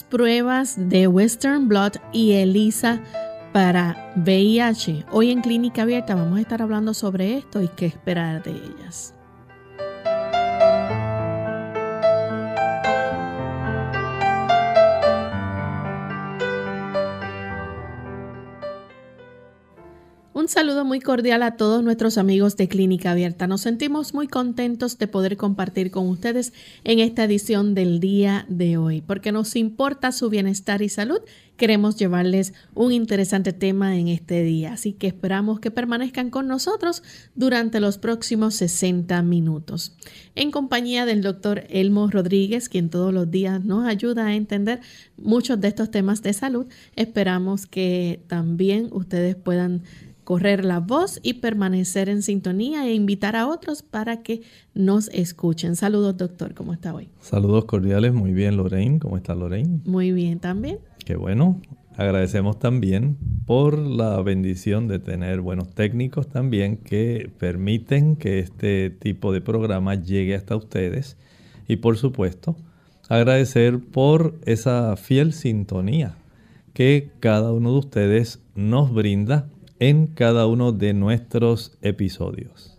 Pruebas de Western Blot y ELISA para VIH. Hoy en Clínica Abierta vamos a estar hablando sobre esto y qué esperar de ellas. Saludo muy cordial a todos nuestros amigos de Clínica Abierta. Nos sentimos muy contentos de poder compartir con ustedes en esta edición del día de hoy, porque nos importa su bienestar y salud. Queremos llevarles un interesante tema en este día, así que esperamos que permanezcan con nosotros durante los próximos 60 minutos. En compañía del doctor Elmo Rodríguez, quien todos los días nos ayuda a entender muchos de estos temas de salud, esperamos que también ustedes puedan correr la voz y permanecer en sintonía e invitar a otros para que nos escuchen. Saludos, doctor, ¿cómo está hoy? Saludos cordiales, muy bien, Lorraine. ¿Cómo está Lorraine? Muy bien también. Qué bueno. Agradecemos también por la bendición de tener buenos técnicos también que permiten que este tipo de programa llegue hasta ustedes. Y por supuesto, agradecer por esa fiel sintonía que cada uno de ustedes nos brinda en cada uno de nuestros episodios.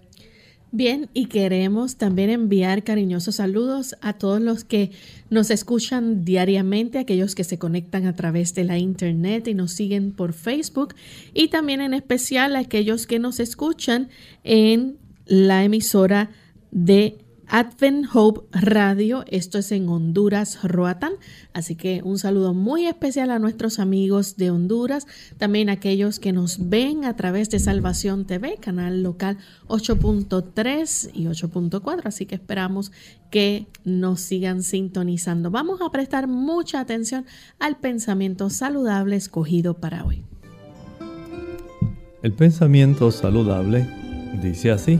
Bien, y queremos también enviar cariñosos saludos a todos los que nos escuchan diariamente, aquellos que se conectan a través de la internet y nos siguen por Facebook, y también en especial a aquellos que nos escuchan en la emisora de Advent Hope Radio, esto es en Honduras, Roatán. Así que un saludo muy especial a nuestros amigos de Honduras, también aquellos que nos ven a través de Salvación TV, canal local 8.3 y 8.4. Así que esperamos que nos sigan sintonizando. Vamos a prestar mucha atención al pensamiento saludable escogido para hoy. El pensamiento saludable dice así.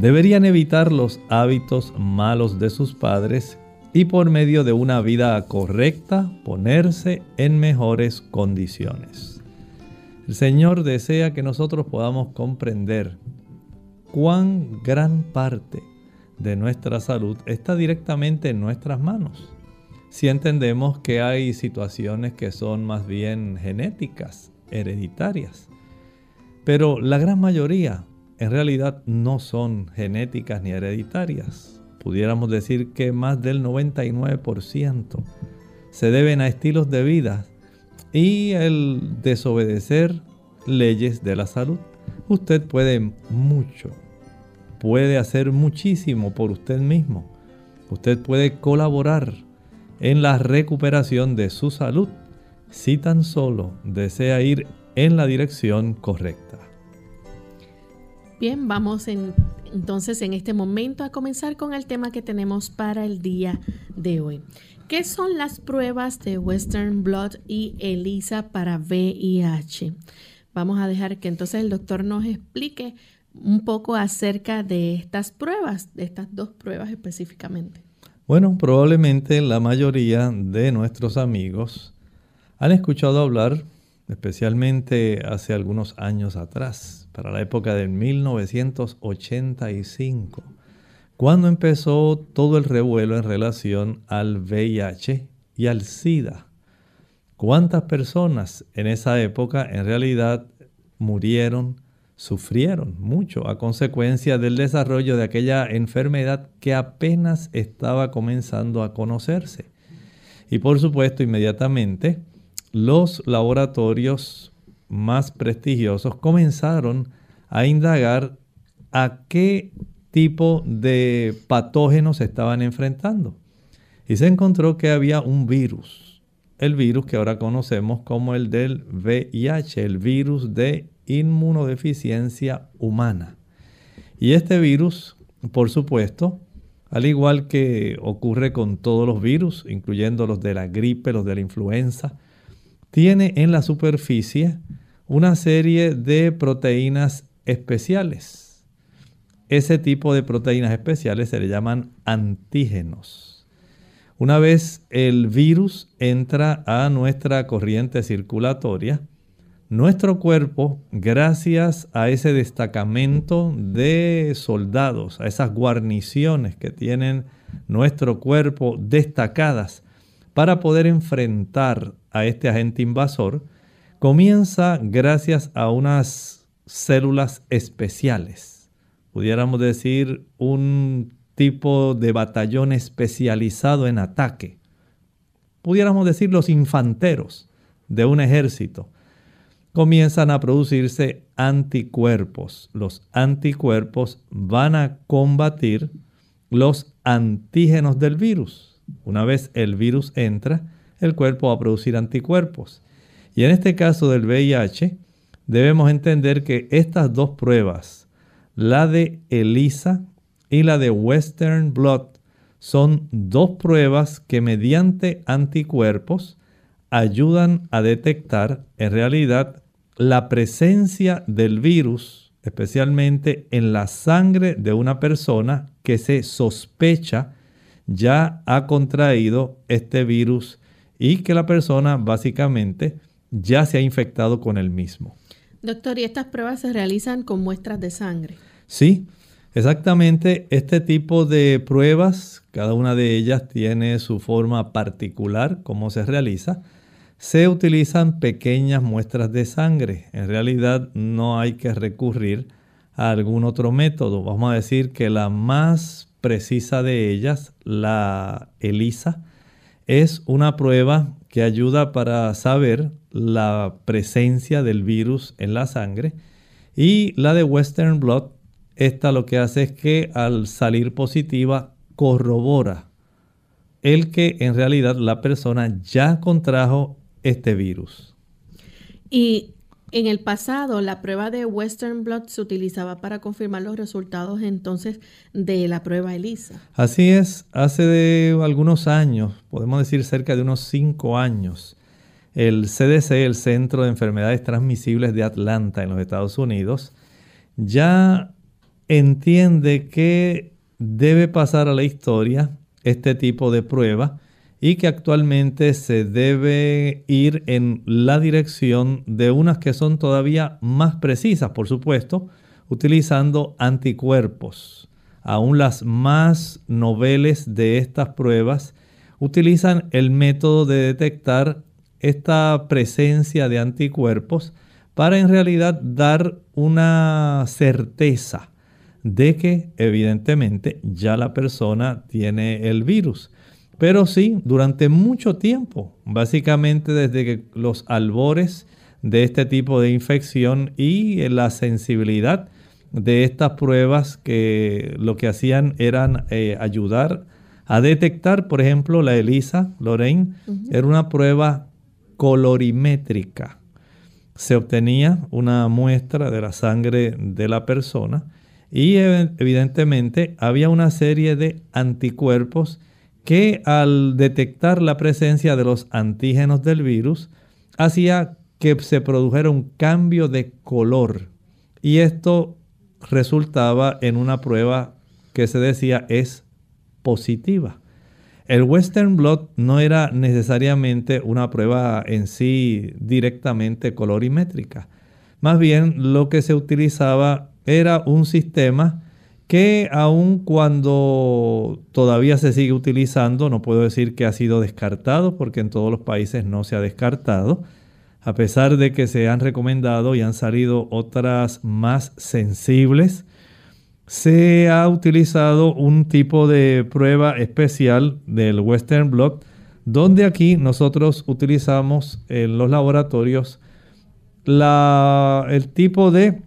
deberían evitar los hábitos malos de sus padres y por medio de una vida correcta ponerse en mejores condiciones. El Señor desea que nosotros podamos comprender cuán gran parte de nuestra salud está directamente en nuestras manos. Si entendemos que hay situaciones que son más bien genéticas, hereditarias, pero la gran mayoría en realidad no son genéticas ni hereditarias. Pudiéramos decir que más del 99% se deben a estilos de vida y el desobedecer leyes de la salud. Usted puede mucho, puede hacer muchísimo por usted mismo. Usted puede colaborar en la recuperación de su salud si tan solo desea ir en la dirección correcta. Bien, vamos entonces en este momento a comenzar con el tema que tenemos para el día de hoy. ¿Qué son las pruebas de Western Blot y ELISA para VIH? vamos a dejar que entonces el doctor nos explique un poco acerca de estas pruebas, de estas dos pruebas específicamente. Bueno, probablemente la mayoría de nuestros amigos han escuchado hablar, especialmente hace algunos años atrás, para la época de 1985, cuando empezó todo el revuelo en relación al VIH y al SIDA. ¿Cuántas personas en esa época en realidad murieron, sufrieron mucho a consecuencia del desarrollo de aquella enfermedad que apenas estaba comenzando a conocerse? Y por supuesto, inmediatamente, los laboratorios más prestigiosos comenzaron a indagar a qué tipo de patógenos estaban enfrentando. Y se encontró que había un virus el virus que ahora conocemos como el del VIH, el virus de inmunodeficiencia humana. Y este virus, por supuesto, al igual que ocurre con todos los virus, incluyendo los de la gripe, los de la influenza, tiene en la superficie una serie de proteínas especiales. Ese tipo de proteínas especiales se le llaman antígenos. Una vez el virus entra a nuestra corriente circulatoria, nuestro cuerpo, gracias a ese destacamento de soldados, a esas guarniciones que tienen nuestro cuerpo destacadas para poder enfrentar a este agente invasor, comienza gracias a unas células especiales. Pudiéramos decir un tipo de batallón especializado en ataque. Pudiéramos decir los infanteros de un ejército. Comienzan a producirse anticuerpos. Los anticuerpos van a combatir los antígenos del virus. Una vez el virus entra, el cuerpo va a producir anticuerpos. Y en este caso del VIH, debemos entender que estas dos pruebas, la de ELISA y la de Western Blot son dos pruebas que mediante anticuerpos ayudan a detectar en realidad la presencia del virus, especialmente en la sangre de una persona que se sospecha ya ha contraído este virus y que la persona básicamente ya se ha infectado con el mismo. Doctor, ¿y estas pruebas se realizan con muestras de sangre? Sí, Exactamente este tipo de pruebas, cada una de ellas tiene su forma particular, cómo se realiza. Se utilizan pequeñas muestras de sangre. En realidad no hay que recurrir a algún otro método. Vamos a decir que la más precisa de ellas, la ELISA, es una prueba que ayuda para saber la presencia del virus en la sangre. Y la de Western Blot esta lo que hace es que al salir positiva corrobora el que en realidad la persona ya contrajo este virus. Y en el pasado la prueba de Western Blot se utilizaba para confirmar los resultados entonces de la prueba ELISA. Así es, hace de algunos años, podemos decir cerca de unos cinco años, el CDC, el Centro de Enfermedades Transmisibles de Atlanta en los Estados Unidos, ya entiende que debe pasar a la historia este tipo de prueba y que actualmente se debe ir en la dirección de unas que son todavía más precisas, por supuesto, utilizando anticuerpos. Aún las más noveles de estas pruebas utilizan el método de detectar esta presencia de anticuerpos para en realidad dar una certeza de que evidentemente ya la persona tiene el virus. Pero sí, durante mucho tiempo, básicamente desde que los albores de este tipo de infección y la sensibilidad de estas pruebas que lo que hacían eran eh, ayudar a detectar, por ejemplo, la ELISA, Lorraine, era una prueba colorimétrica. Se obtenía una muestra de la sangre de la persona y evidentemente había una serie de anticuerpos que al detectar la presencia de los antígenos del virus hacía que se produjera un cambio de color. Y esto resultaba en una prueba que se decía es positiva. El Western Blot no era necesariamente una prueba en sí directamente colorimétrica. Más bien lo que se utilizaba era un sistema que aun cuando todavía se sigue utilizando, no puedo decir que ha sido descartado porque en todos los países no se ha descartado, a pesar de que se han recomendado y han salido otras más sensibles, se ha utilizado un tipo de prueba especial del Western Blot, donde aquí nosotros utilizamos en los laboratorios el tipo de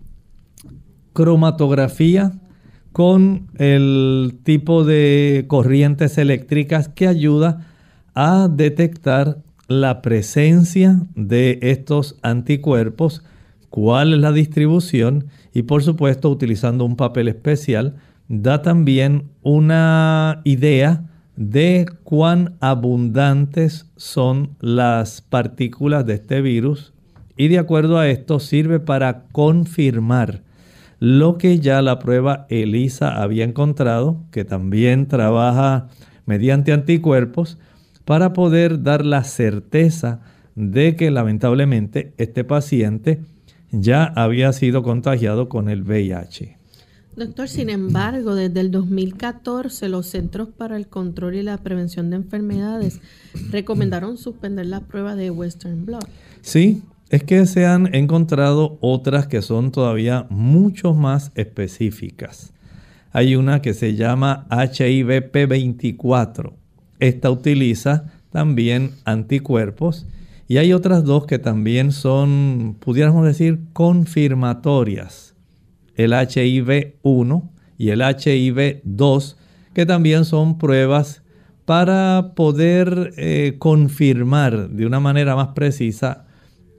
cromatografía con el tipo de corrientes eléctricas que ayuda a detectar la presencia de estos anticuerpos, cuál es la distribución y por supuesto utilizando un papel especial da también una idea de cuán abundantes son las partículas de este virus y de acuerdo a esto sirve para confirmar lo que ya la prueba ELISA había encontrado, que también trabaja mediante anticuerpos, para poder dar la certeza de que lamentablemente este paciente ya había sido contagiado con el VIH. Doctor, sin embargo, desde el 2014 los Centros para el Control y la Prevención de Enfermedades recomendaron suspender la prueba de Western Blot. Sí, es que se han encontrado otras que son todavía mucho más específicas. Hay una que se llama HIVP24. Esta utiliza también anticuerpos y hay otras dos que también son, pudiéramos decir, confirmatorias. El HIV1 y el HIV2, que también son pruebas para poder eh, confirmar de una manera más precisa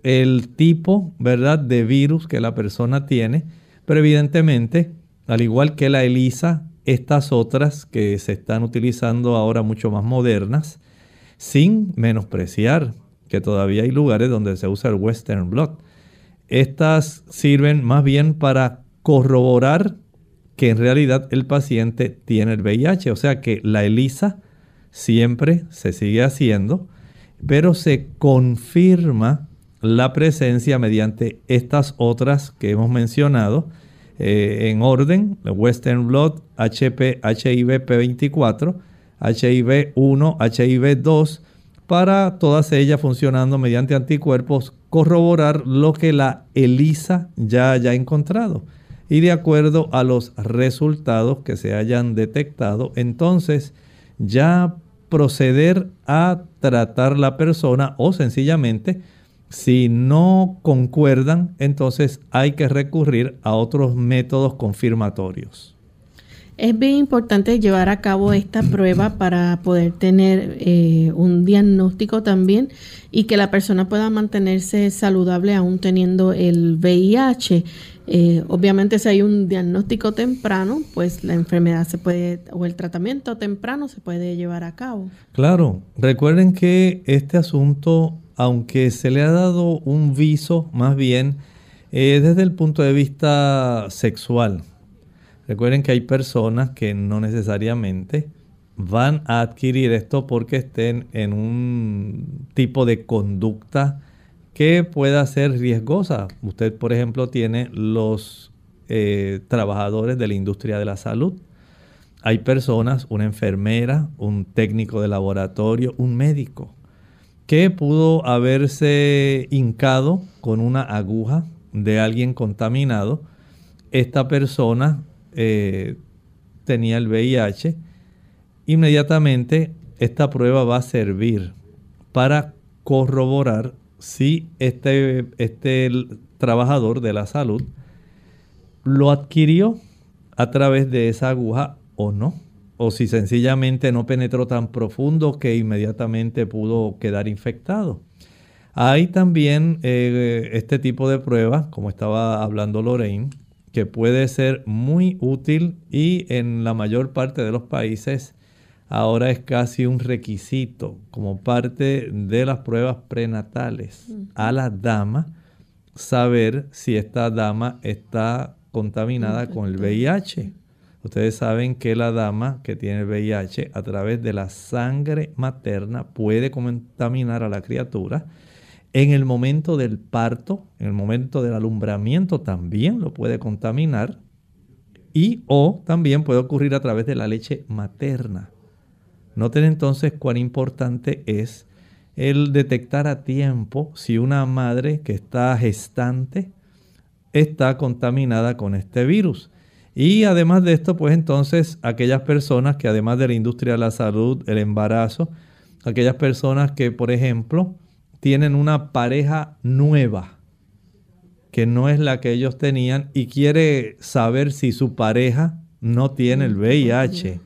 el tipo, ¿verdad?, de virus que la persona tiene, pero evidentemente, al igual que la ELISA, estas otras que se están utilizando ahora mucho más modernas, sin menospreciar que todavía hay lugares donde se usa el Western Blot. Estas sirven más bien para corroborar que en realidad el paciente tiene el VIH, o sea que la ELISA siempre se sigue haciendo, pero se confirma la presencia mediante estas otras que hemos mencionado eh, en orden, Western Blot, HP, HIV P24, HIV 1, HIV 2, para todas ellas funcionando mediante anticuerpos, corroborar lo que la ELISA ya haya encontrado. Y de acuerdo a los resultados que se hayan detectado, entonces ya proceder a tratar la persona o sencillamente si no concuerdan, entonces hay que recurrir a otros métodos confirmatorios. Es bien importante llevar a cabo esta prueba para poder tener eh, un diagnóstico también y que la persona pueda mantenerse saludable aún teniendo el VIH. Eh, obviamente si hay un diagnóstico temprano, pues la enfermedad se puede, o el tratamiento temprano se puede llevar a cabo. Claro, recuerden que este asunto aunque se le ha dado un viso más bien eh, desde el punto de vista sexual. Recuerden que hay personas que no necesariamente van a adquirir esto porque estén en un tipo de conducta que pueda ser riesgosa. Usted, por ejemplo, tiene los eh, trabajadores de la industria de la salud. Hay personas, una enfermera, un técnico de laboratorio, un médico que pudo haberse hincado con una aguja de alguien contaminado. Esta persona eh, tenía el VIH. Inmediatamente esta prueba va a servir para corroborar si este, este trabajador de la salud lo adquirió a través de esa aguja o no o si sencillamente no penetró tan profundo que inmediatamente pudo quedar infectado. Hay también eh, este tipo de pruebas, como estaba hablando Lorraine, que puede ser muy útil y en la mayor parte de los países ahora es casi un requisito como parte de las pruebas prenatales a la dama saber si esta dama está contaminada con el VIH. Ustedes saben que la dama que tiene VIH a través de la sangre materna puede contaminar a la criatura. En el momento del parto, en el momento del alumbramiento también lo puede contaminar. Y o también puede ocurrir a través de la leche materna. Noten entonces cuán importante es el detectar a tiempo si una madre que está gestante está contaminada con este virus. Y además de esto, pues entonces aquellas personas que además de la industria de la salud, el embarazo, aquellas personas que, por ejemplo, tienen una pareja nueva, que no es la que ellos tenían, y quiere saber si su pareja no tiene el VIH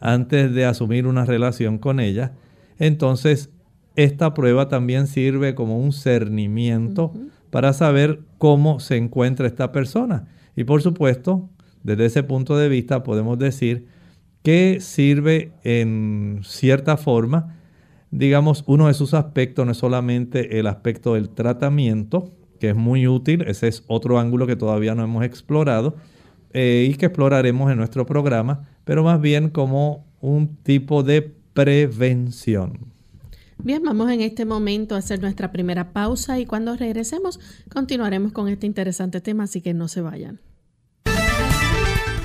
antes de asumir una relación con ella, entonces esta prueba también sirve como un cernimiento para saber cómo se encuentra esta persona. Y por supuesto, desde ese punto de vista podemos decir que sirve en cierta forma, digamos, uno de sus aspectos no es solamente el aspecto del tratamiento, que es muy útil, ese es otro ángulo que todavía no hemos explorado eh, y que exploraremos en nuestro programa, pero más bien como un tipo de prevención. Bien, vamos en este momento a hacer nuestra primera pausa y cuando regresemos continuaremos con este interesante tema, así que no se vayan.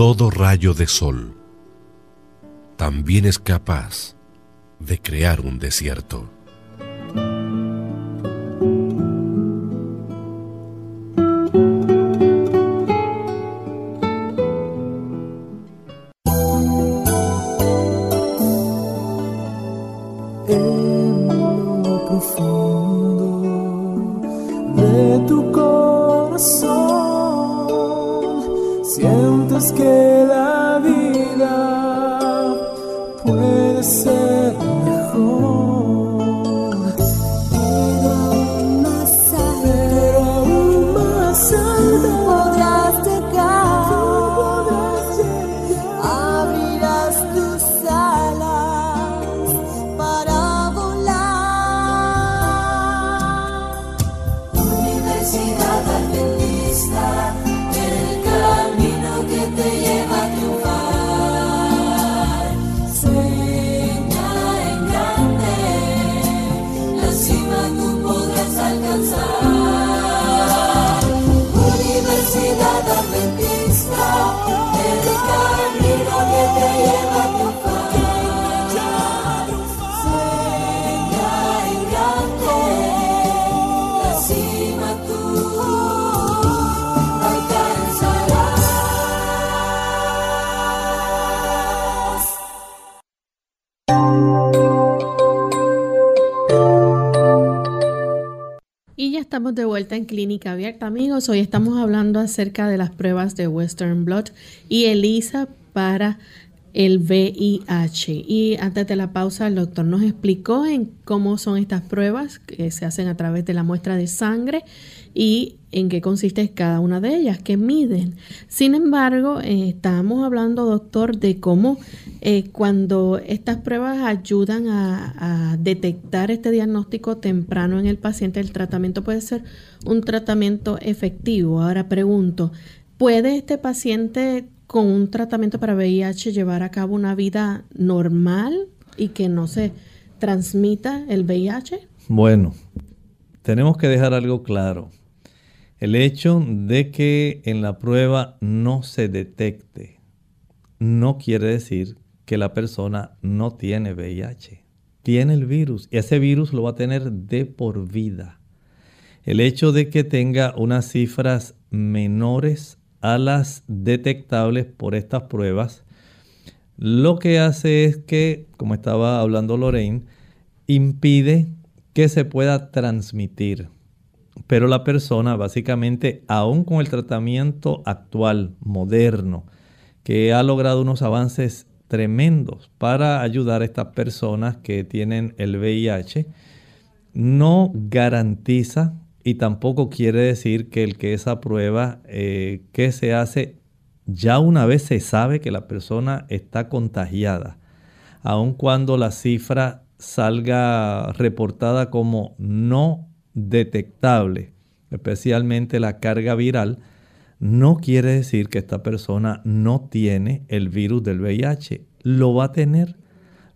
Todo rayo de sol también es capaz de crear un desierto. De vuelta en Clínica Abierta, amigos. Hoy estamos hablando acerca de las pruebas de Western Blot y ELISA para el VIH. Y antes de la pausa, el doctor nos explicó en cómo son estas pruebas que se hacen a través de la muestra de sangre y en qué consiste cada una de ellas, que miden. Sin embargo, eh, estamos hablando, doctor, de cómo eh, cuando estas pruebas ayudan a, detectar este diagnóstico temprano en el paciente, el tratamiento puede ser un tratamiento efectivo. Ahora pregunto, ¿puede este paciente con un tratamiento para VIH llevar a cabo una vida normal y que no se transmita el VIH? Bueno, tenemos que dejar algo claro. El hecho de que en la prueba no se detecte no quiere decir que la persona no tiene VIH. Tiene el virus y ese virus lo va a tener de por vida. El hecho de que tenga unas cifras menores a las detectables por estas pruebas lo que hace es que, como estaba hablando Lorraine, impide que se pueda transmitir. Pero la persona básicamente, aún con el tratamiento actual, moderno, que ha logrado unos avances tremendos para ayudar a estas personas que tienen el VIH, no garantiza y tampoco quiere decir que el que esa prueba eh, que se hace ya una vez se sabe que la persona está contagiada, aun cuando la cifra salga reportada como no detectable, especialmente la carga viral, no quiere decir que esta persona no tiene el virus del VIH. Lo va a tener.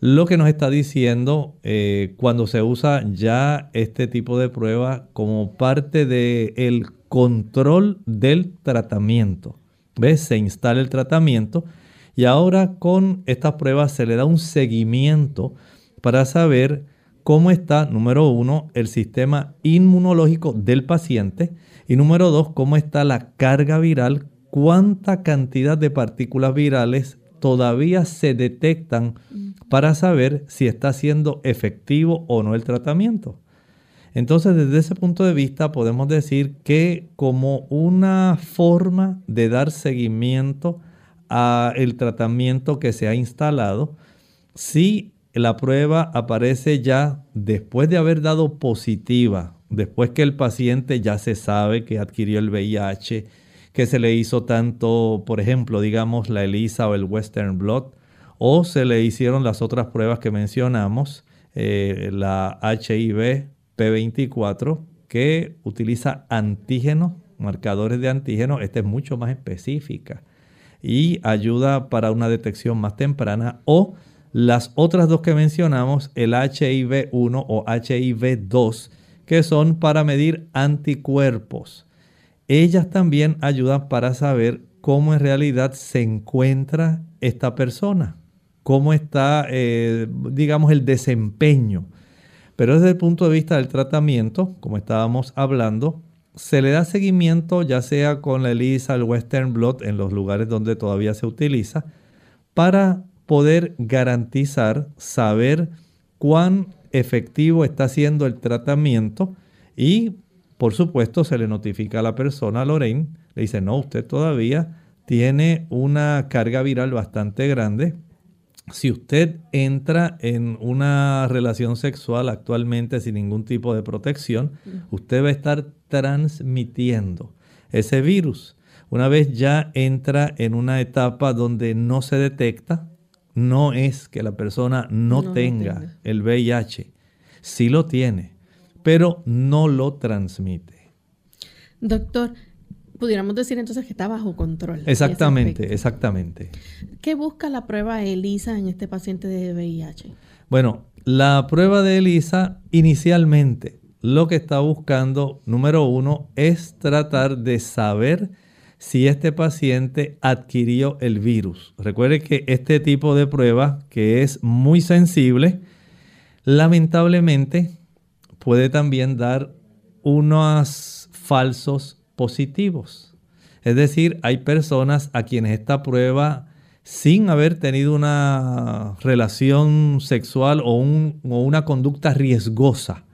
Lo que nos está diciendo eh, cuando se usa ya este tipo de prueba como parte del control del tratamiento. ¿Ves? Se instala el tratamiento y ahora con estas pruebas se le da un seguimiento para saber cómo está, número uno, el sistema inmunológico del paciente y número dos, cómo está la carga viral, cuánta cantidad de partículas virales todavía se detectan para saber si está siendo efectivo o no el tratamiento. Entonces, desde ese punto de vista, podemos decir que como una forma de dar seguimiento al tratamiento que se ha instalado, sí la prueba aparece ya después de haber dado positiva, después que el paciente ya se sabe que adquirió el VIH, que se le hizo tanto, por ejemplo, digamos la ELISA o el Western Blot, o se le hicieron las otras pruebas que mencionamos, eh, la HIV P24, que utiliza antígenos, marcadores de antígenos, esta es mucho más específica y ayuda para una detección más temprana o las otras dos que mencionamos, el HIV1 o HIV2, que son para medir anticuerpos. Ellas también ayudan para saber cómo en realidad se encuentra esta persona, cómo está, eh, digamos, el desempeño. Pero desde el punto de vista del tratamiento, como estábamos hablando, se le da seguimiento ya sea con la ELISA, el Western Blot, en los lugares donde todavía se utiliza, para poder garantizar, saber cuán efectivo está siendo el tratamiento y por supuesto se le notifica a la persona, Lorraine, le dice, no, usted todavía tiene una carga viral bastante grande. Si usted entra en una relación sexual actualmente sin ningún tipo de protección, usted va a estar transmitiendo ese virus. Una vez ya entra en una etapa donde no se detecta, no es que la persona no, tenga, el VIH, sí lo tiene, pero no lo transmite. Doctor, pudiéramos decir entonces que está bajo control. Exactamente, exactamente. ¿Qué busca la prueba ELISA en este paciente de VIH? Bueno, la prueba de ELISA inicialmente lo que está buscando, número uno, es tratar de saber si este paciente adquirió el virus. Recuerde que este tipo de prueba, que es muy sensible, lamentablemente puede también dar unos falsos positivos. Es decir, hay personas a quienes esta prueba, sin haber tenido una relación sexual o, una conducta riesgosa,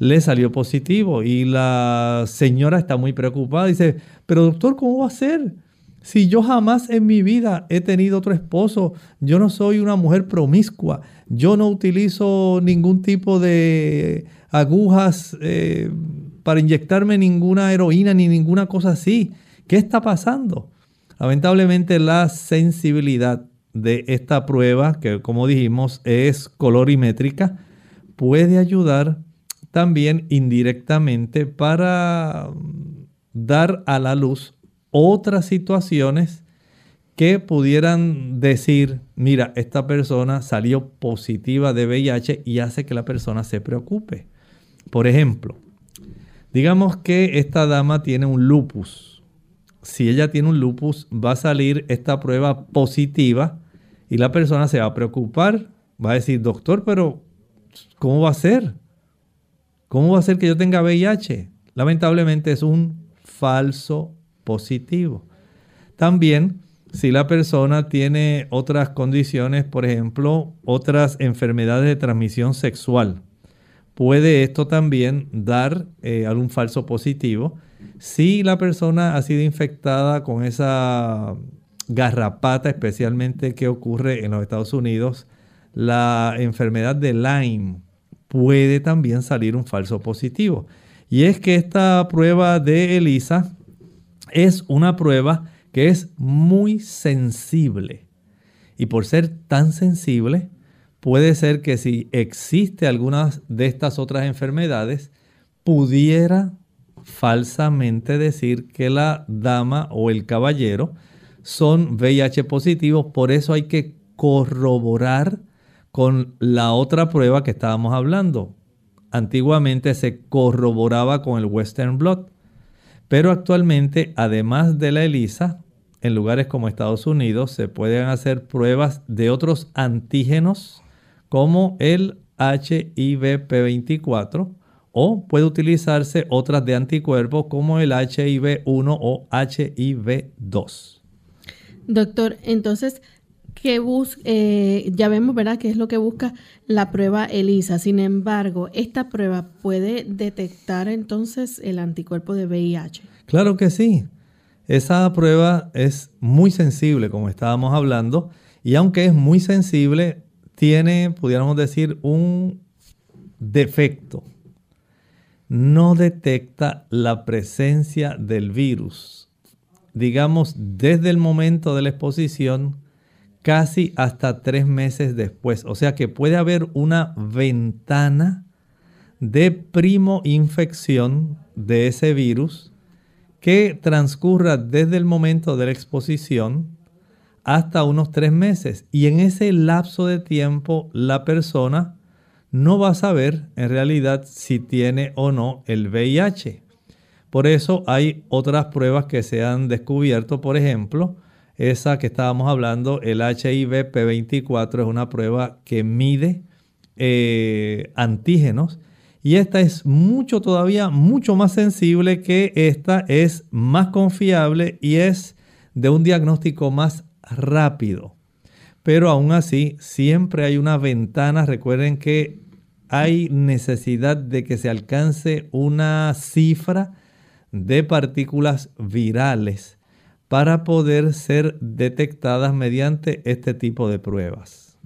le salió positivo y la señora está muy preocupada. Dice, pero doctor, ¿cómo va a ser? Si yo jamás en mi vida he tenido otro esposo, yo no soy una mujer promiscua, yo no utilizo ningún tipo de agujas eh, para inyectarme ninguna heroína ni ninguna cosa así. ¿Qué está pasando? Lamentablemente la sensibilidad de esta prueba, que como dijimos es colorimétrica, puede ayudar también indirectamente para dar a la luz otras situaciones que pudieran decir, mira, esta persona salió positiva de VIH y hace que la persona se preocupe. Por ejemplo, digamos que esta dama tiene un lupus. Si ella tiene un lupus, va a salir esta prueba positiva y la persona se va a preocupar, va a decir, doctor, pero ¿cómo va a ser? ¿Cómo va a ser que yo tenga VIH? Lamentablemente es un falso positivo. También, si la persona tiene otras condiciones, por ejemplo, otras enfermedades de transmisión sexual. Puede esto también dar eh, algún falso positivo. Si la persona ha sido infectada con esa garrapata, especialmente que ocurre en los Estados Unidos, la enfermedad de Lyme, puede también salir un falso positivo. Y es que esta prueba de ELISA es una prueba que es muy sensible. Y por ser tan sensible, puede ser que si existe alguna de estas otras enfermedades, pudiera falsamente decir que la dama o el caballero son VIH positivos. Por eso hay que corroborar con la otra prueba que estábamos hablando. Antiguamente se corroboraba con el Western Blot, pero actualmente, además de la ELISA, en lugares como Estados Unidos se pueden hacer pruebas de otros antígenos como el HIV-P24 o puede utilizarse otras de anticuerpos como el HIV-1 o HIV-2. Doctor, entonces, ¿qué busca? Eh, ya vemos, ¿verdad?, qué es lo que busca la prueba ELISA. Sin embargo, ¿esta prueba puede detectar entonces el anticuerpo de VIH? Claro que sí. Esa prueba es muy sensible, como estábamos hablando, y aunque es muy sensible, tiene, pudiéramos decir, un defecto. No detecta la presencia del virus, digamos, desde el momento de la exposición casi hasta tres meses después. O sea que puede haber una ventana de primo infección de ese virus que transcurra desde el momento de la exposición hasta unos tres meses. Y en ese lapso de tiempo la persona no va a saber en realidad si tiene o no el VIH. Por eso hay otras pruebas que se han descubierto, por ejemplo, esa que estábamos hablando, el HIV P24 es una prueba que mide eh, antígenos y esta es mucho todavía, mucho más sensible que esta, es más confiable y es de un diagnóstico más rápido. Pero aún así, siempre hay una ventana. Recuerden que hay necesidad de que se alcance una cifra de partículas virales para poder ser detectadas mediante este tipo de pruebas.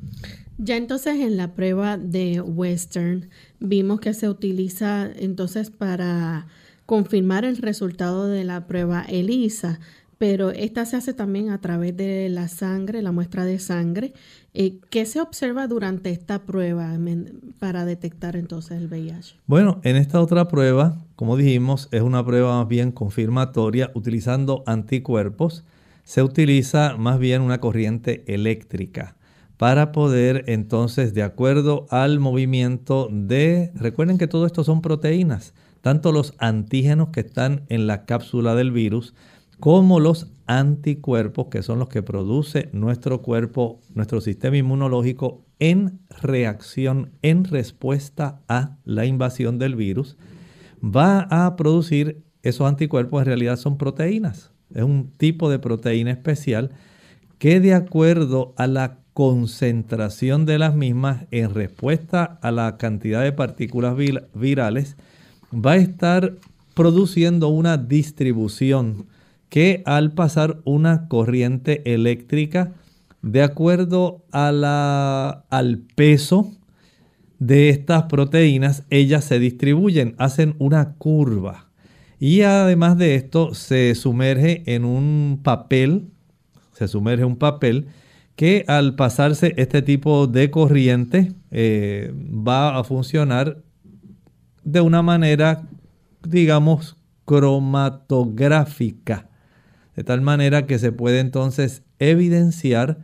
Ya entonces en la prueba de Western vimos que se utiliza entonces para confirmar el resultado de la prueba ELISA, pero esta se hace también a través de la sangre, la muestra de sangre. Eh, ¿Qué se observa durante esta prueba para detectar entonces el VIH? Bueno, en esta otra prueba, como dijimos, es una prueba más bien confirmatoria utilizando anticuerpos. Se utiliza más bien una corriente eléctrica para poder entonces, de acuerdo al movimiento de, recuerden que todo esto son proteínas, tanto los antígenos que están en la cápsula del virus, como los anticuerpos, que son los que produce nuestro cuerpo, nuestro sistema inmunológico en reacción, en respuesta a la invasión del virus, va a producir esos anticuerpos, en realidad son proteínas. Es un tipo de proteína especial que de acuerdo a la concentración de las mismas en respuesta a la cantidad de partículas virales va a estar produciendo una distribución que al pasar una corriente eléctrica de acuerdo a la, al peso de estas proteínas, ellas se distribuyen, hacen una curva. Y además de esto, se sumerge en un papel, se sumerge un papel que al pasarse este tipo de corriente eh, va a funcionar de una manera, digamos, cromatográfica, de tal manera que se puede entonces evidenciar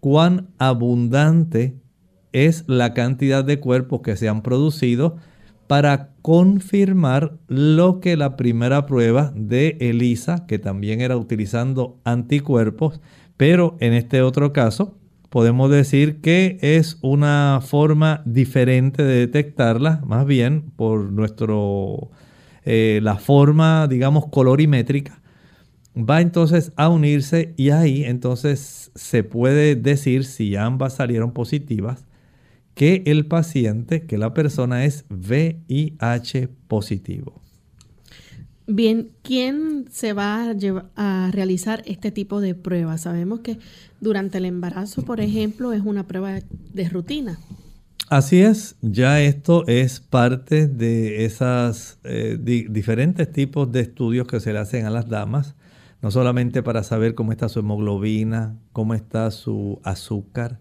cuán abundante es la cantidad de cuerpos que se han producido para confirmar lo que la primera prueba de ELISA, que también era utilizando anticuerpos, pero en este otro caso, podemos decir que es una forma diferente de detectarla, más bien por nuestro, eh, la forma, digamos, colorimétrica, va entonces a unirse y ahí entonces se puede decir si ambas salieron positivas que el paciente, que la persona es VIH positivo. Bien, ¿quién se va a, a, realizar este tipo de pruebas? Sabemos que durante el embarazo, por ejemplo, es una prueba de rutina. Así es, ya esto es parte de esos eh, diferentes tipos de estudios que se le hacen a las damas, no solamente para saber cómo está su hemoglobina, cómo está su azúcar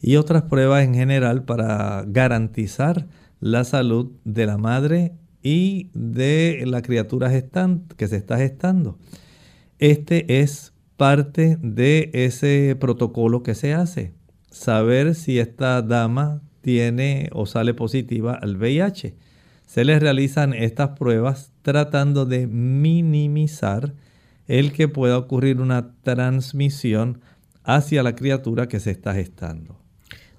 y otras pruebas en general para garantizar la salud de la madre y de la criatura que se está gestando. Este es parte de ese protocolo que se hace. Saber si esta dama tiene o sale positiva al VIH. Se les realizan estas pruebas tratando de minimizar el que pueda ocurrir una transmisión hacia la criatura que se está gestando.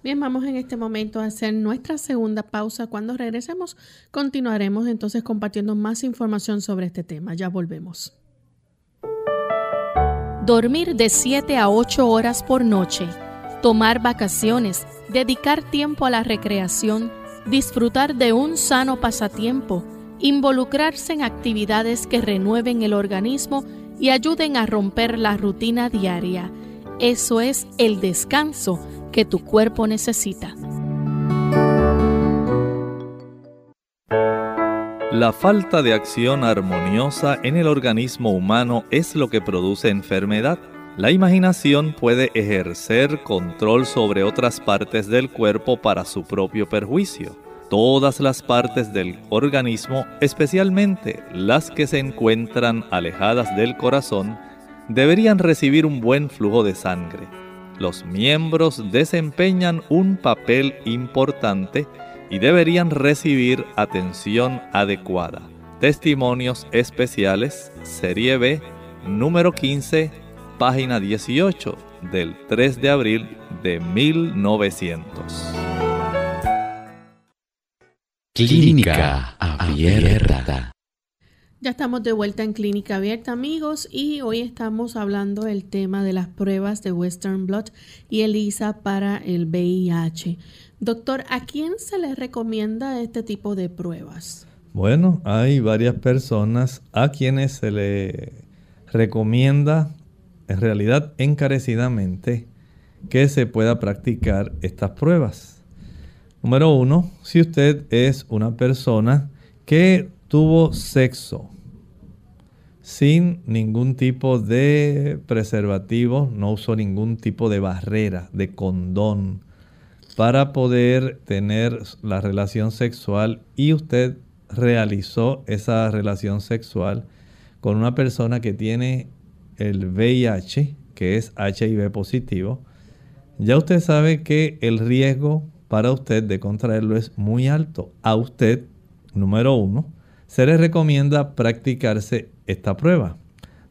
Bien, vamos en este momento a hacer nuestra segunda pausa. Cuando regresemos, continuaremos entonces compartiendo más información sobre este tema. Ya volvemos. Dormir de 7 a 8 horas por noche tomar vacaciones, dedicar tiempo a la recreación, disfrutar de un sano pasatiempo, involucrarse en actividades que renueven el organismo y ayuden a romper la rutina diaria. Eso es el descanso que tu cuerpo necesita. La falta de acción armoniosa en el organismo humano es lo que produce enfermedad. La imaginación puede ejercer control sobre otras partes del cuerpo para su propio perjuicio. Todas las partes del organismo, especialmente las que se encuentran alejadas del corazón, deberían recibir un buen flujo de sangre. Los miembros desempeñan un papel importante y deberían recibir atención adecuada. Testimonios especiales, Serie B, número 15 página 18 del 3 de abril de 1900. Clínica Abierta. Ya estamos de vuelta en Clínica Abierta, amigos, y hoy estamos hablando del tema de las pruebas de Western Blot y ELISA para el VIH. Doctor, ¿a quién se le recomienda este tipo de pruebas? Bueno, hay varias personas a quienes se le recomienda en realidad encarecidamente que se pueda practicar estas pruebas. Número uno, si usted es una persona que tuvo sexo sin ningún tipo de preservativo, no usó ningún tipo de barrera, de condón, para poder tener la relación sexual y usted realizó esa relación sexual con una persona que tiene el VIH, que es HIV positivo, ya usted sabe que el riesgo para usted de contraerlo es muy alto. A usted, número uno, se le recomienda practicarse esta prueba.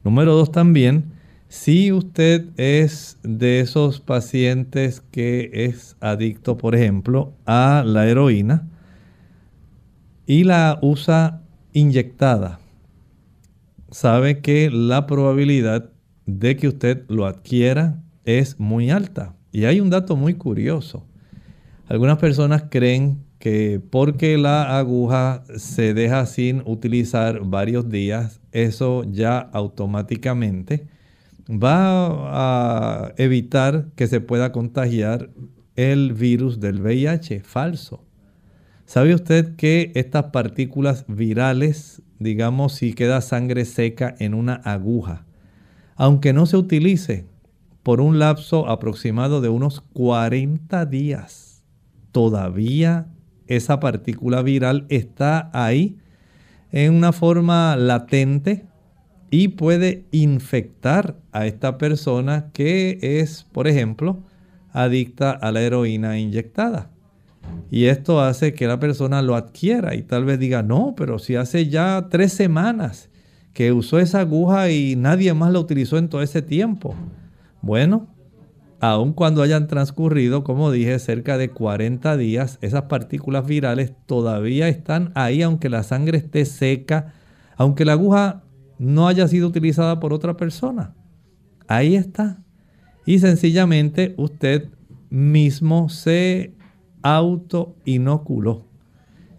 Número dos también, si usted es de esos pacientes que es adicto, por ejemplo, a la heroína y la usa inyectada, sabe que la probabilidad de que usted lo adquiera es muy alta. Y hay un dato muy curioso. Algunas personas creen que porque la aguja se deja sin utilizar varios días, eso ya automáticamente va a evitar que se pueda contagiar el virus del VIH. Falso. ¿Sabe usted que estas partículas virales digamos si queda sangre seca en una aguja, aunque no se utilice por un lapso aproximado de unos 40 días, todavía esa partícula viral está ahí en una forma latente y puede infectar a esta persona que es, por ejemplo, adicta a la heroína inyectada. Y esto hace que la persona lo adquiera y tal vez diga, no, pero si hace ya tres semanas que usó esa aguja y nadie más la utilizó en todo ese tiempo. Bueno, aun cuando hayan transcurrido, como dije, cerca de 40 días, esas partículas virales todavía están ahí, aunque la sangre esté seca, aunque la aguja no haya sido utilizada por otra persona. Ahí está. Y sencillamente usted mismo se auto-inoculó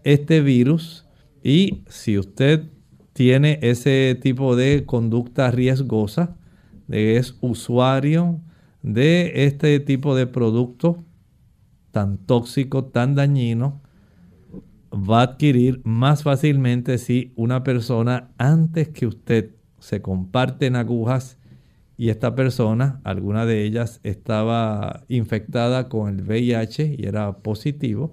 este virus y si usted tiene ese tipo de conducta riesgosa, es usuario de este tipo de producto tan tóxico, tan dañino, va a adquirir más fácilmente si una persona antes que usted se comparten agujas y esta persona, alguna de ellas estaba infectada con el VIH y era positivo,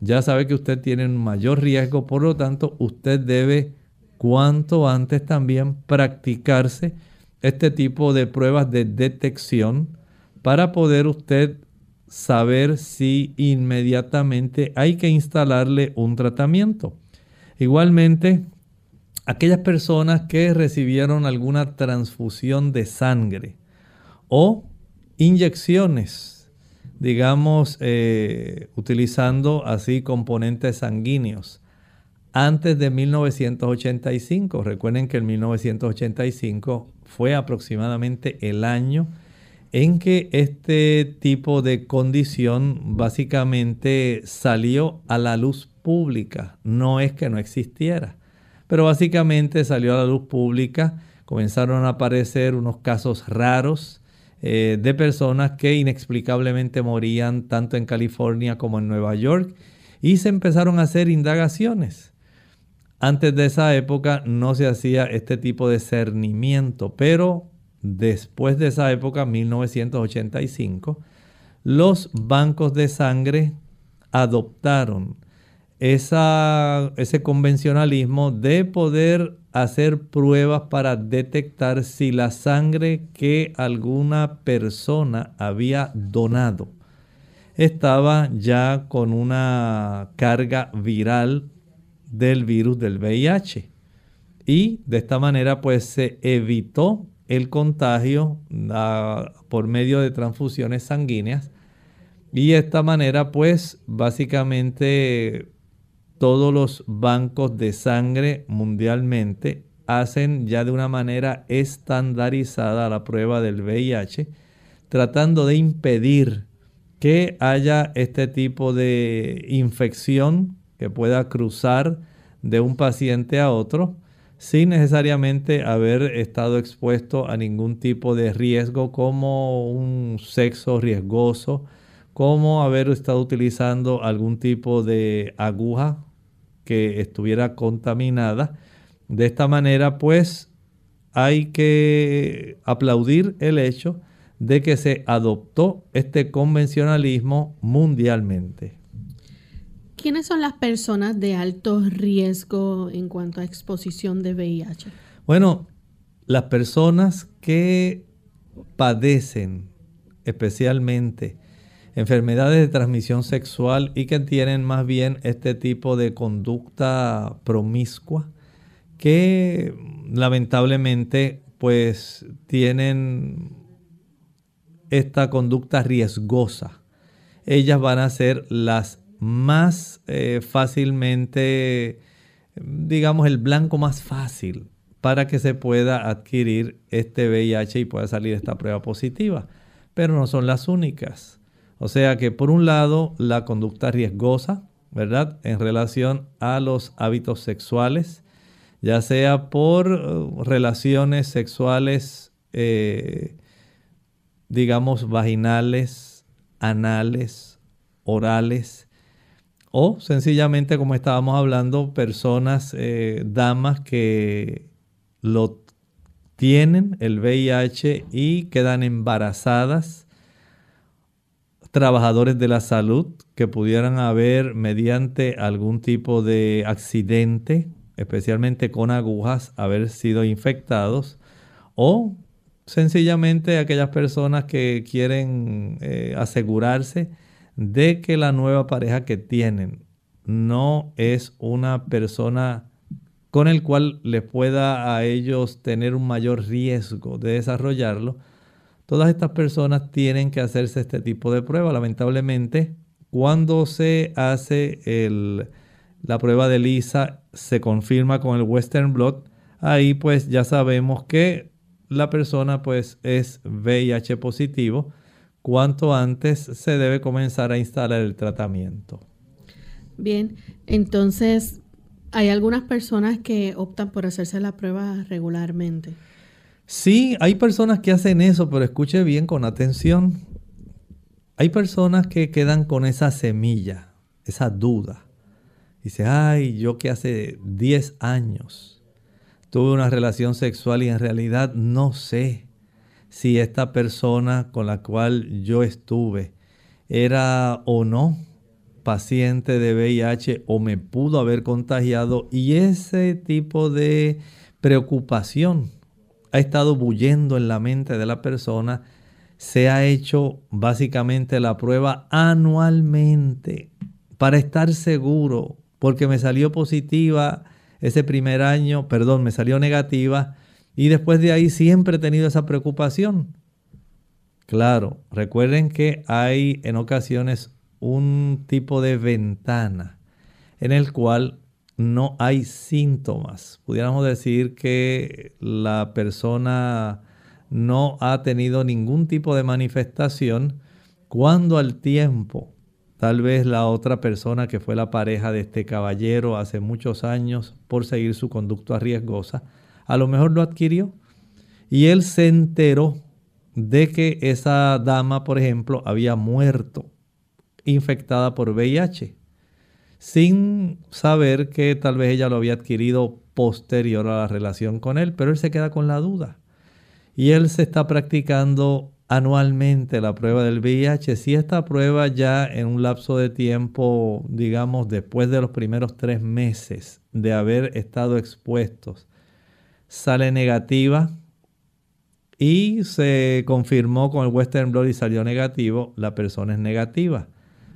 ya sabe que usted tiene un mayor riesgo, por lo tanto usted debe cuanto antes también practicarse este tipo de pruebas de detección para poder usted saber si inmediatamente hay que instalarle un tratamiento. Igualmente, aquellas personas que recibieron alguna transfusión de sangre o inyecciones, digamos, eh, utilizando así componentes sanguíneos. Antes de 1985, recuerden que en 1985 fue aproximadamente el año en que este tipo de condición básicamente salió a la luz pública. No es que no existiera, pero básicamente salió a la luz pública. Comenzaron a aparecer unos casos raros eh, de personas que inexplicablemente morían tanto en California como en Nueva York y se empezaron a hacer indagaciones. Antes de esa época no se hacía este tipo de cernimiento, pero después de esa época, 1985, los bancos de sangre adoptaron ese convencionalismo de poder hacer pruebas para detectar si la sangre que alguna persona había donado estaba ya con una carga viral del virus del VIH. Y de esta manera pues se evitó el contagio ah, por medio de transfusiones sanguíneas. Y de esta manera, pues básicamente todos los bancos de sangre mundialmente hacen ya de una manera estandarizada la prueba del VIH, tratando de impedir que haya este tipo de infección que pueda cruzar de un paciente a otro sin necesariamente haber estado expuesto a ningún tipo de riesgo como un sexo riesgoso, como haber estado utilizando algún tipo de aguja que estuviera contaminada. De esta manera, pues, hay que aplaudir el hecho de que se adoptó este convencionalismo mundialmente. ¿Quiénes son las personas de alto riesgo en cuanto a exposición de VIH? Bueno, las personas que padecen especialmente enfermedades de transmisión sexual y que tienen más bien este tipo de conducta promiscua que lamentablemente pues tienen esta conducta riesgosa. Ellas van a ser las más eh, fácilmente, digamos, el blanco más fácil para que se pueda adquirir este VIH y pueda salir esta prueba positiva. Pero no son las únicas. O sea que por un lado la conducta riesgosa, ¿verdad? En relación a los hábitos sexuales, ya sea por uh, relaciones sexuales, eh, digamos, vaginales, anales, orales, o sencillamente, como estábamos hablando, personas, eh, damas que lo tienen, el VIH, y quedan embarazadas. Trabajadores de la salud que pudieran haber, mediante algún tipo de accidente, especialmente con agujas, haber sido infectados. O sencillamente aquellas personas que quieren eh, asegurarse de que la nueva pareja que tienen no es una persona con el cual les pueda a ellos tener un mayor riesgo de desarrollarlo, todas estas personas tienen que hacerse este tipo de prueba. Lamentablemente, cuando se hace la prueba de Lisa, se confirma con el Western Blot, ahí pues ya sabemos que la persona pues es VIH positivo. Cuanto antes se debe comenzar a instalar el tratamiento. Bien, entonces hay algunas personas que optan por hacerse la prueba regularmente. Sí, hay personas que hacen eso, pero escuche bien con atención. Hay personas que quedan con esa semilla, esa duda. Dice, ay, yo que hace 10 años tuve una relación sexual y en realidad no sé si esta persona con la cual yo estuve era o no paciente de VIH o me pudo haber contagiado y ese tipo de preocupación ha estado bullendo en la mente de la persona, se ha hecho básicamente la prueba anualmente para estar seguro, porque me salió positiva ese primer año, perdón, me salió negativa y después de ahí siempre he tenido esa preocupación. Claro, recuerden que hay en ocasiones un tipo de ventana en el cual no hay síntomas. Pudiéramos decir que la persona no ha tenido ningún tipo de manifestación cuando al tiempo tal vez la otra persona que fue la pareja de este caballero hace muchos años por seguir su conducta riesgosa, a lo mejor lo adquirió y él se enteró de que esa dama, por ejemplo, había muerto infectada por VIH sin saber que tal vez ella lo había adquirido posterior a la relación con él, pero él se queda con la duda. Y él se está practicando anualmente la prueba del VIH. Si esta prueba ya en un lapso de tiempo, digamos, después de los primeros tres meses de haber estado expuestos, sale negativa y se confirmó con el Western Blot y salió negativo, la persona es negativa.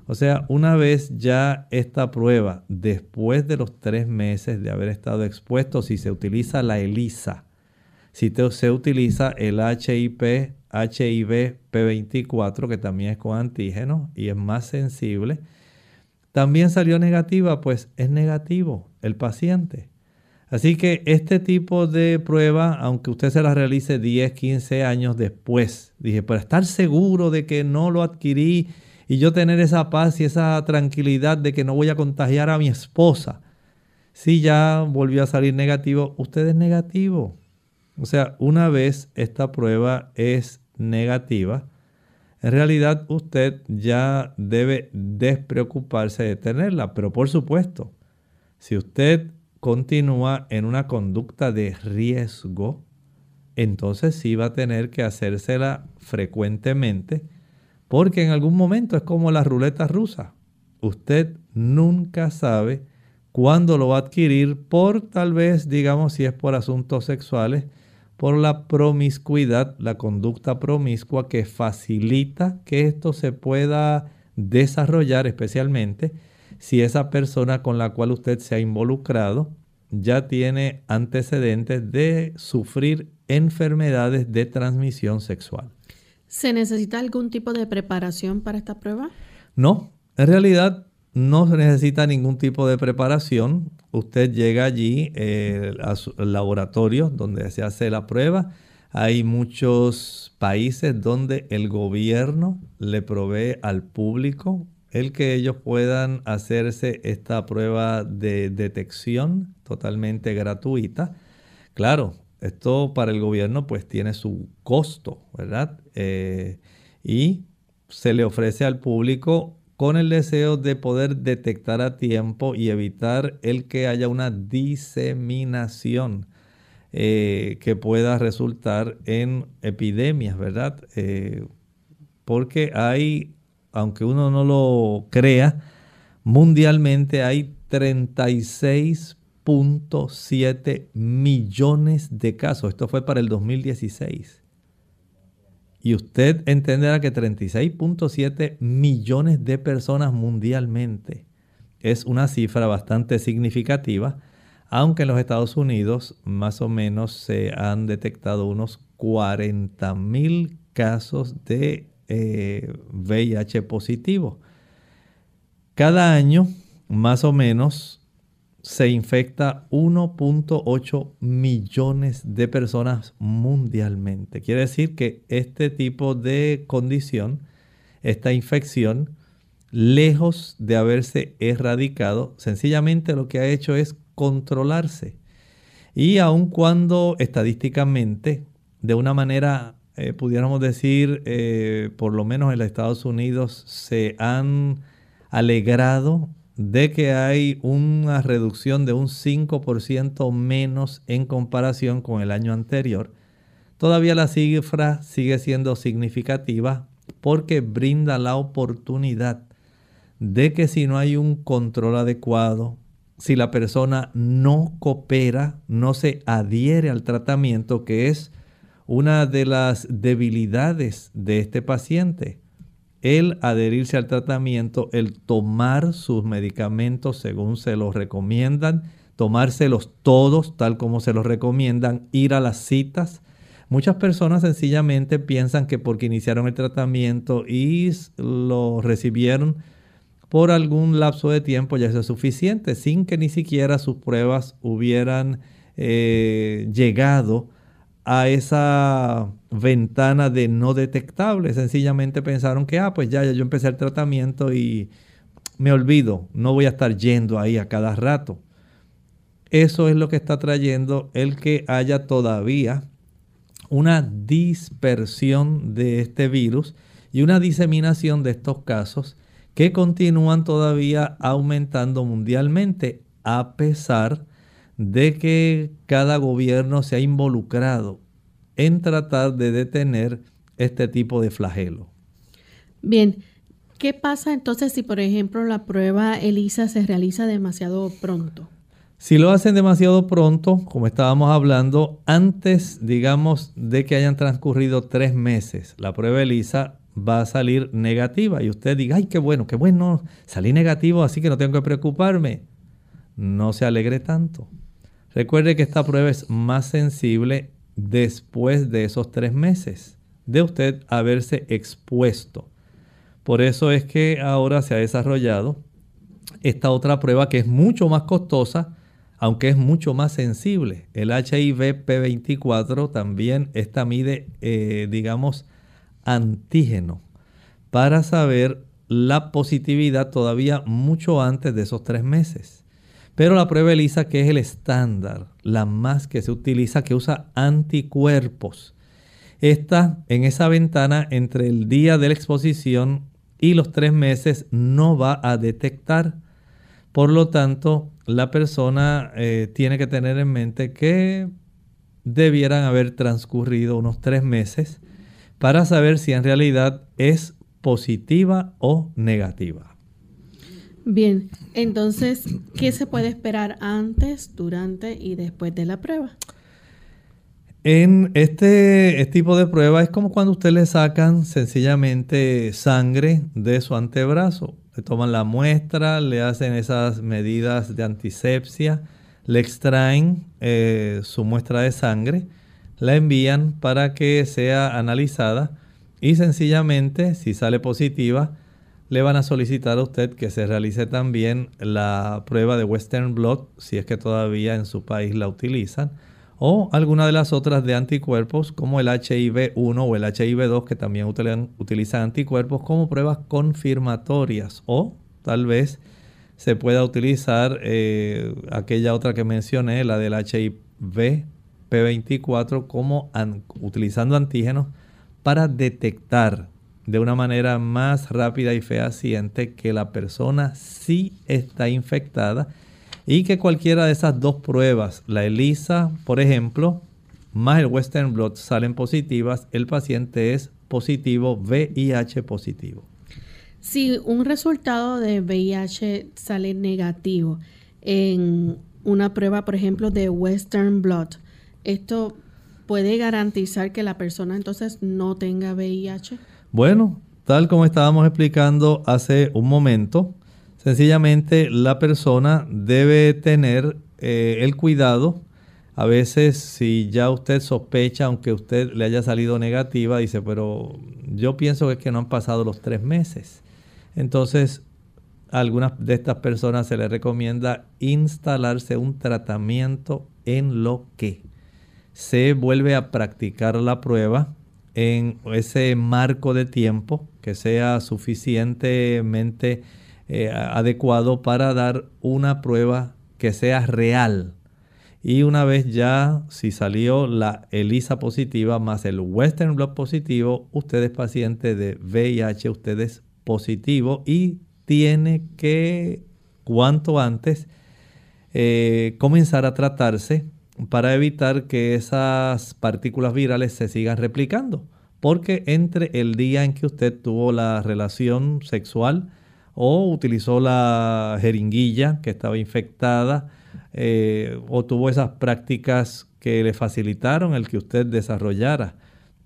O sea, una vez ya esta prueba, después de los tres meses de haber estado expuesto, si se utiliza la ELISA, si se utiliza el HIP, HIV P24, que también es con antígeno y es más sensible, también salió negativa, pues es negativo el paciente. Así que este tipo de prueba, aunque usted se la realice 10, 15 años después, dije, para estar seguro de que no lo adquirí y yo tener esa paz y esa tranquilidad de que no voy a contagiar a mi esposa. Si ya volvió a salir negativo, usted es negativo. O sea, una vez esta prueba es negativa, en realidad usted ya debe despreocuparse de tenerla. Pero por supuesto, si usted continúa en una conducta de riesgo, entonces sí va a tener que hacérsela frecuentemente porque en algún momento es como la ruleta rusa. Usted nunca sabe cuándo lo va a adquirir por tal vez, digamos, si es por asuntos sexuales, por la promiscuidad, la conducta promiscua que facilita que esto se pueda desarrollar especialmente si esa persona con la cual usted se ha involucrado ya tiene antecedentes de sufrir enfermedades de transmisión sexual. ¿Se necesita algún tipo de preparación para esta prueba? No, en realidad no se necesita ningún tipo de preparación. Usted llega allí eh, al laboratorio donde se hace la prueba. Hay muchos países donde el gobierno le provee al público el que ellos puedan hacerse esta prueba de detección totalmente gratuita. Claro, esto para el gobierno pues tiene su costo, ¿verdad? Eh, y se le ofrece al público con el deseo de poder detectar a tiempo y evitar el que haya una diseminación eh, que pueda resultar en epidemias, ¿verdad? Eh, porque hay, aunque uno no lo crea, mundialmente hay 36 7 millones de casos. Esto fue para el 2016. Y usted entenderá que 36.7 millones de personas mundialmente es una cifra bastante significativa, aunque en los Estados Unidos más o menos se han detectado unos 40 mil casos de VIH eh, positivo. Cada año, más o menos, se infecta 1.8 millones de personas mundialmente. Quiere decir que este tipo de condición, esta infección, lejos de haberse erradicado, sencillamente lo que ha hecho es controlarse. Y aun cuando estadísticamente, de una manera, eh, pudiéramos decir, eh, por lo menos en los Estados Unidos, se han alegrado de que hay una reducción de un 5% menos en comparación con el año anterior, todavía la cifra sigue siendo significativa porque brinda la oportunidad de que si no hay un control adecuado, si la persona no coopera, no se adhiere al tratamiento, que es una de las debilidades de este paciente, el adherirse al tratamiento, el tomar sus medicamentos según se los recomiendan, tomárselos todos tal como se los recomiendan, ir a las citas. Muchas personas sencillamente piensan que porque iniciaron el tratamiento y lo recibieron por algún lapso de tiempo ya es suficiente, sin que ni siquiera sus pruebas hubieran eh, llegado a esa ventana de no detectable. Sencillamente pensaron que, ah, pues ya, ya yo empecé el tratamiento y me olvido, no voy a estar yendo ahí a cada rato. Eso es lo que está trayendo el que haya todavía una dispersión de este virus y una diseminación de estos casos que continúan todavía aumentando mundialmente a pesar de que cada gobierno se ha involucrado en tratar de detener este tipo de flagelo. Bien, ¿qué pasa entonces si por ejemplo la prueba ELISA se realiza demasiado pronto? Si lo hacen demasiado pronto, como estábamos hablando, antes, digamos, de que hayan transcurrido tres meses, la prueba ELISA va a salir negativa y usted diga, ay, qué bueno, qué bueno, salí negativo, así que no tengo que preocuparme. No se alegre tanto. Recuerde que esta prueba es más sensible después de esos tres meses de usted haberse expuesto. Por eso es que ahora se ha desarrollado esta otra prueba que es mucho más costosa, aunque es mucho más sensible. El HIV P24 también, esta mide, eh, digamos, antígeno para saber la positividad todavía mucho antes de esos tres meses. Pero la prueba ELISA, que es el estándar, la más que se utiliza, que usa anticuerpos, está en esa ventana entre el día de la exposición y los tres meses no va a detectar. Por lo tanto, la persona eh, tiene que tener en mente que debieran haber transcurrido unos tres meses para saber si en realidad es positiva o negativa. Bien, entonces, ¿qué se puede esperar antes, durante y después de la prueba? En este, este, tipo de prueba es como cuando usted le sacan sencillamente sangre de su antebrazo. Le toman la muestra, le hacen esas medidas de antisepsia, le extraen eh, su muestra de sangre, la envían para que sea analizada y sencillamente, si sale positiva, le van a solicitar a usted que se realice también la prueba de Western Blot, si es que todavía en su país la utilizan, o alguna de las otras de anticuerpos como el HIV-1 o el HIV-2 que también utilizan anticuerpos como pruebas confirmatorias o tal vez se pueda utilizar eh, aquella otra que mencioné, la del HIV P24, como utilizando antígenos para detectar de una manera más rápida y fehaciente que la persona sí está infectada y que cualquiera de esas dos pruebas, la ELISA, por ejemplo, más el Western Blot salen positivas, el paciente es positivo, VIH positivo. Si un resultado de VIH sale negativo en una prueba, por ejemplo, de Western Blot, ¿esto puede garantizar que la persona entonces no tenga VIH? Bueno, tal como estábamos explicando hace un momento, sencillamente la persona debe tener eh, el cuidado. A veces si ya usted sospecha, aunque usted le haya salido negativa, dice, pero yo pienso que que no han pasado los tres meses. Entonces, a algunas de estas personas se les recomienda instalarse un tratamiento en lo que se vuelve a practicar la prueba en ese marco de tiempo que sea suficientemente eh, adecuado para dar una prueba que sea real. Y una vez ya, si salió la ELISA positiva más el Western Blot positivo, usted es paciente de VIH, usted es positivo y tiene que, cuanto antes, eh, comenzar a tratarse para evitar que esas partículas virales se sigan replicando. Porque entre el día en que usted tuvo la relación sexual o utilizó la jeringuilla que estaba infectada eh, o tuvo esas prácticas que le facilitaron el que usted desarrollara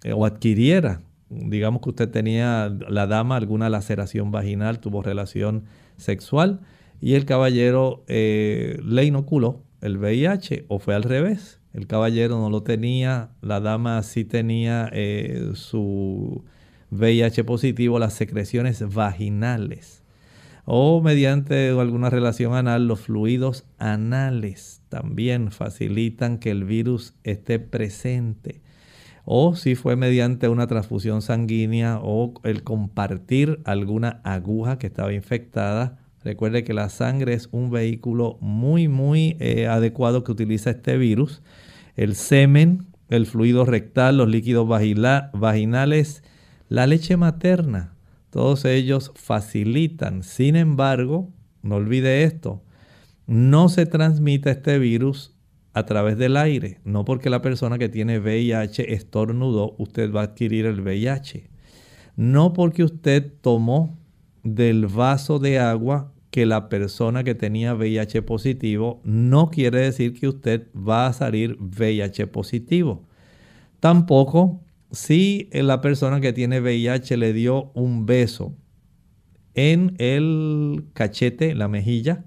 eh, o adquiriera, digamos que usted tenía la dama alguna laceración vaginal, tuvo relación sexual y el caballero eh, le inoculó el VIH o fue al revés. El caballero no lo tenía, la dama sí tenía eh, su VIH positivo, las secreciones vaginales. O mediante alguna relación anal, los fluidos anales también facilitan que el virus esté presente. O si fue mediante una transfusión sanguínea o el compartir alguna aguja que estaba infectada, Recuerde que la sangre es un vehículo muy, muy eh, adecuado que utiliza este virus. El semen, el fluido rectal, los líquidos vaginales, la leche materna, todos ellos facilitan. Sin embargo, no olvide esto, no se transmite este virus a través del aire. No porque la persona que tiene VIH estornudó, usted va a adquirir el VIH. No porque usted tomó del vaso de agua que la persona que tenía VIH positivo no quiere decir que usted va a salir VIH positivo. Tampoco si la persona que tiene VIH le dio un beso en el cachete, la mejilla,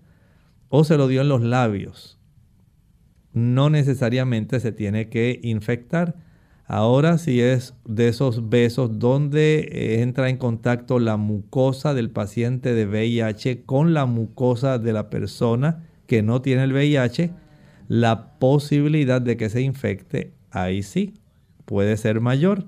o se lo dio en los labios, no necesariamente se tiene que infectar. Ahora si es de esos besos donde entra en contacto la mucosa del paciente de VIH con la mucosa de la persona que no tiene el VIH, la posibilidad de que se infecte, ahí sí, puede ser mayor.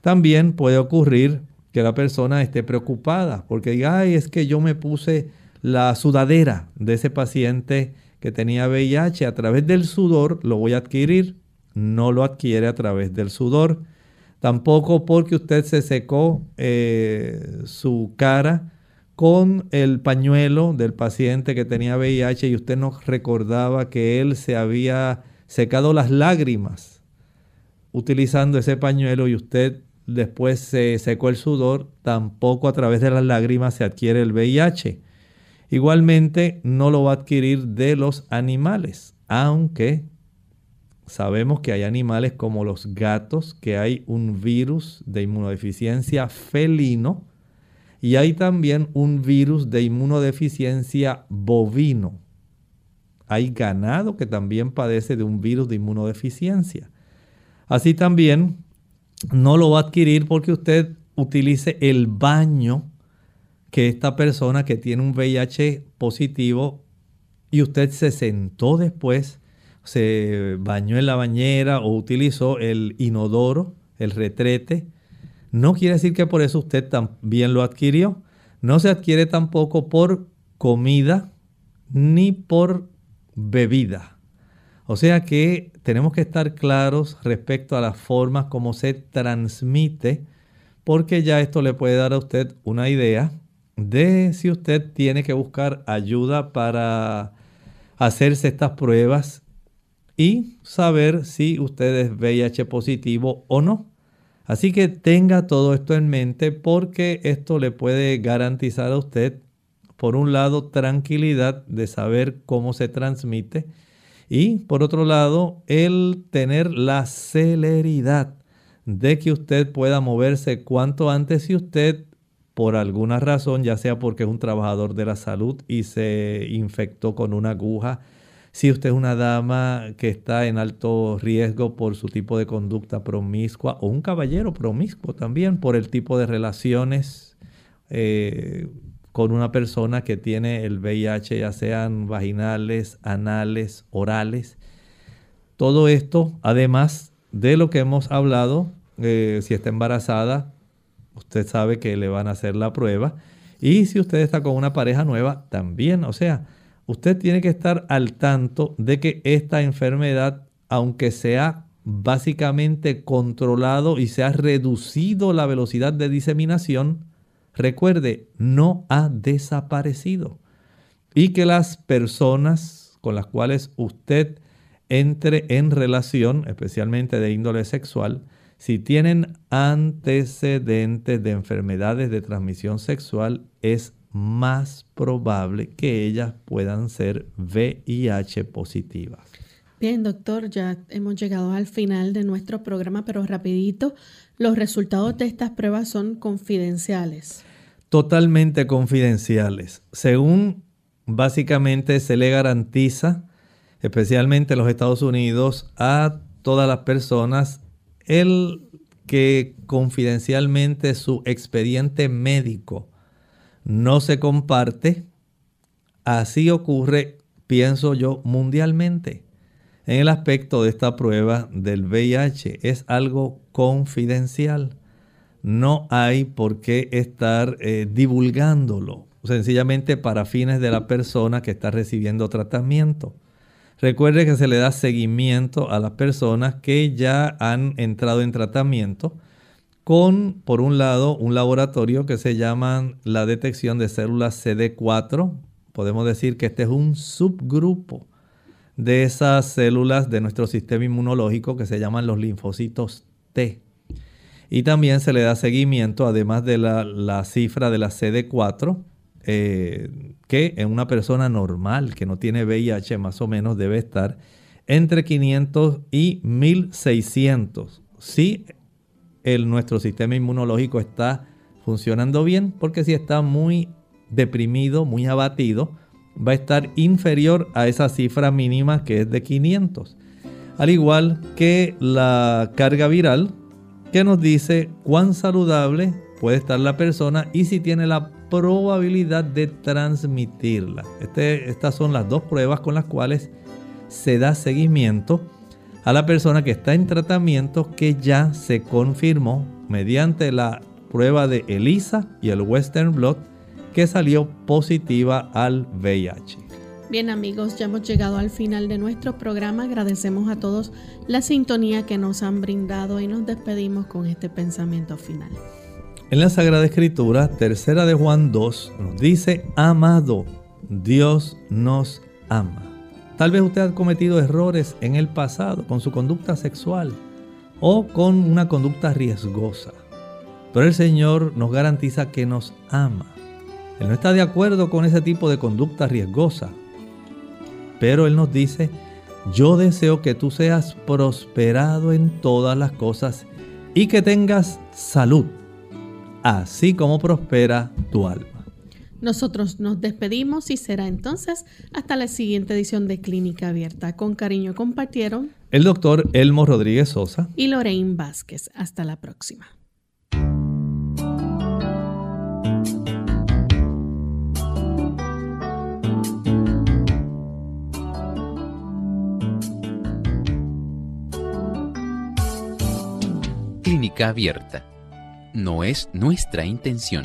También puede ocurrir que la persona esté preocupada porque diga, ay, es que yo me puse la sudadera de ese paciente que tenía VIH, a través del sudor lo voy a adquirir no lo adquiere a través del sudor. Tampoco porque usted se secó eh, su cara con el pañuelo del paciente que tenía VIH y usted no recordaba que él se había secado las lágrimas utilizando ese pañuelo y usted después se secó el sudor, tampoco a través de las lágrimas se adquiere el VIH. Igualmente no lo va a adquirir de los animales, aunque Sabemos que hay animales como los gatos, que hay un virus de inmunodeficiencia felino y hay también un virus de inmunodeficiencia bovino. Hay ganado que también padece de un virus de inmunodeficiencia. Así también no lo va a adquirir porque usted utilice el baño que esta persona que tiene un VIH positivo y usted se sentó después se bañó en la bañera o utilizó el inodoro, el retrete, no quiere decir que por eso usted también lo adquirió. No se adquiere tampoco por comida ni por bebida. O sea que tenemos que estar claros respecto a las formas como se transmite, porque ya esto le puede dar a usted una idea de si usted tiene que buscar ayuda para hacerse estas pruebas y saber si usted es VIH positivo o no. Así que tenga todo esto en mente porque esto le puede garantizar a usted, por un lado, tranquilidad de saber cómo se transmite y por otro lado, el tener la celeridad de que usted pueda moverse cuanto antes si usted por alguna razón, ya sea porque es un trabajador de la salud y se infectó con una aguja, si usted es una dama que está en alto riesgo por su tipo de conducta promiscua o un caballero promiscuo también por el tipo de relaciones eh, con una persona que tiene el VIH, ya sean vaginales, anales, orales. Todo esto, además de lo que hemos hablado, eh, si está embarazada, usted sabe que le van a hacer la prueba. Y si usted está con una pareja nueva, también. O sea, usted tiene que estar al tanto de que esta enfermedad, aunque sea básicamente controlado y se ha reducido la velocidad de diseminación, recuerde, no ha desaparecido. Y que las personas con las cuales usted entre en relación, especialmente de índole sexual, si tienen antecedentes de enfermedades de transmisión sexual, es más probable que ellas puedan ser VIH positivas. Bien, doctor, ya hemos llegado al final de nuestro programa, pero rapidito, los resultados de estas pruebas son confidenciales. Totalmente confidenciales. Según básicamente se le garantiza, especialmente en los Estados Unidos, a todas las personas el que confidencialmente su expediente médico no se comparte, así ocurre, pienso yo, mundialmente en el aspecto de esta prueba del VIH. Es algo confidencial. No hay por qué estar eh, divulgándolo, sencillamente para fines de la persona que está recibiendo tratamiento. Recuerde que se le da seguimiento a las personas que ya han entrado en tratamiento con, por un lado, un laboratorio que se llama la detección de células CD4. Podemos decir que este es un subgrupo de esas células de nuestro sistema inmunológico que se llaman los linfocitos T. Y también se le da seguimiento, además de la, cifra de la CD4, eh, que en una persona normal que no tiene VIH más o menos debe estar entre 500 y 1600. Si el, nuestro sistema inmunológico está funcionando bien, porque si está muy deprimido, muy abatido, va a estar inferior a esa cifra mínima que es de 500. Al igual que la carga viral, que nos dice cuán saludable puede estar la persona y si tiene la probabilidad de transmitirla. Este, estas son las dos pruebas con las cuales se da seguimiento a la persona que está en tratamiento que ya se confirmó mediante la prueba de ELISA y el Western Blot que salió positiva al VIH. Bien amigos, ya hemos llegado al final de nuestro programa. Agradecemos a todos la sintonía que nos han brindado y nos despedimos con este pensamiento final. En la Sagrada Escritura, tercera de Juan 2, nos dice, amado, Dios nos ama. Tal vez usted ha cometido errores en el pasado con su conducta sexual o con una conducta riesgosa, pero el Señor nos garantiza que nos ama él no está de acuerdo con ese tipo de conducta riesgosa. Pero Él nos dice, yo deseo que tú seas prosperado en todas las cosas y que tengas salud, así como prospera tu alma. Nosotros nos despedimos y será entonces hasta la siguiente edición de Clínica Abierta. Con cariño compartieron el doctor Elmo Rodríguez Sosa y Lorraine Vázquez. Hasta la próxima. Clínica Abierta. No es nuestra intención